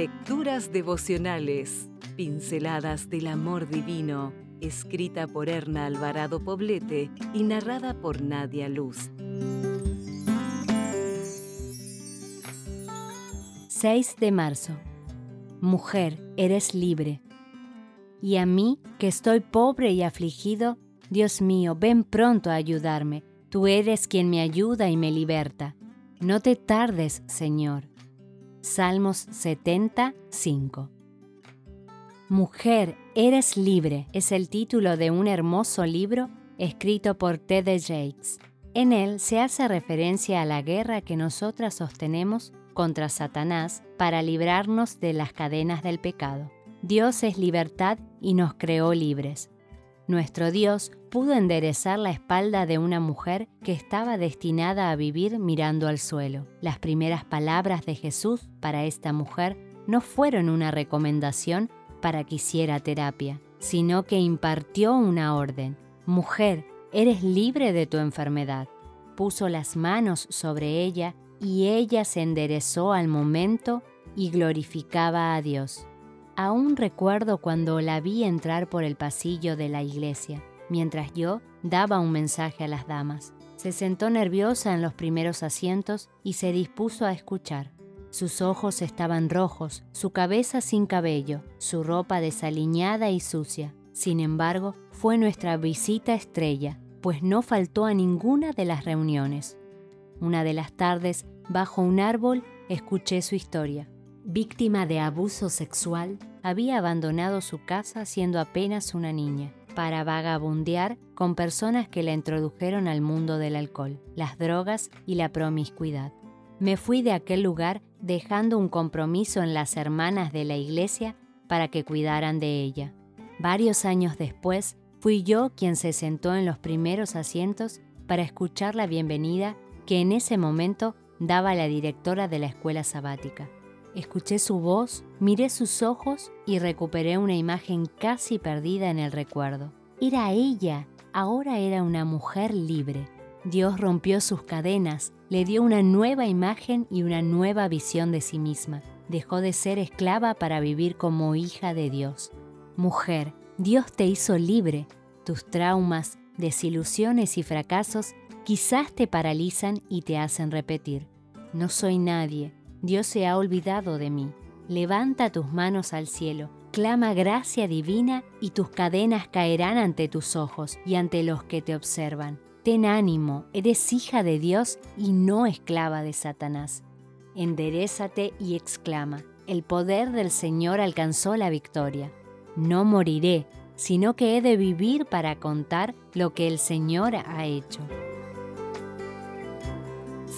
Lecturas devocionales, pinceladas del amor divino, escrita por Erna Alvarado Poblete y narrada por Nadia Luz. 6 de marzo. Mujer, eres libre. Y a mí, que estoy pobre y afligido, Dios mío, ven pronto a ayudarme. Tú eres quien me ayuda y me liberta. No te tardes, Señor. Salmos 75. Mujer, eres libre es el título de un hermoso libro escrito por T.D. Jakes. En él se hace referencia a la guerra que nosotras sostenemos contra Satanás para librarnos de las cadenas del pecado. Dios es libertad y nos creó libres. Nuestro Dios pudo enderezar la espalda de una mujer que estaba destinada a vivir mirando al suelo. Las primeras palabras de Jesús para esta mujer no fueron una recomendación para que hiciera terapia, sino que impartió una orden. Mujer, eres libre de tu enfermedad. Puso las manos sobre ella y ella se enderezó al momento y glorificaba a Dios. Aún recuerdo cuando la vi entrar por el pasillo de la iglesia, mientras yo daba un mensaje a las damas. Se sentó nerviosa en los primeros asientos y se dispuso a escuchar. Sus ojos estaban rojos, su cabeza sin cabello, su ropa desaliñada y sucia. Sin embargo, fue nuestra visita estrella, pues no faltó a ninguna de las reuniones. Una de las tardes, bajo un árbol, escuché su historia. Víctima de abuso sexual, había abandonado su casa siendo apenas una niña para vagabundear con personas que la introdujeron al mundo del alcohol, las drogas y la promiscuidad. Me fui de aquel lugar dejando un compromiso en las hermanas de la iglesia para que cuidaran de ella. Varios años después, fui yo quien se sentó en los primeros asientos para escuchar la bienvenida que en ese momento daba la directora de la escuela sabática. Escuché su voz, miré sus ojos y recuperé una imagen casi perdida en el recuerdo. Era ella, ahora era una mujer libre. Dios rompió sus cadenas, le dio una nueva imagen y una nueva visión de sí misma. Dejó de ser esclava para vivir como hija de Dios. Mujer, Dios te hizo libre. Tus traumas, desilusiones y fracasos quizás te paralizan y te hacen repetir. No soy nadie, Dios se ha olvidado de mí. Levanta tus manos al cielo, clama gracia divina y tus cadenas caerán ante tus ojos y ante los que te observan. Ten ánimo, eres hija de Dios y no esclava de Satanás. Enderezate y exclama, el poder del Señor alcanzó la victoria. No moriré, sino que he de vivir para contar lo que el Señor ha hecho.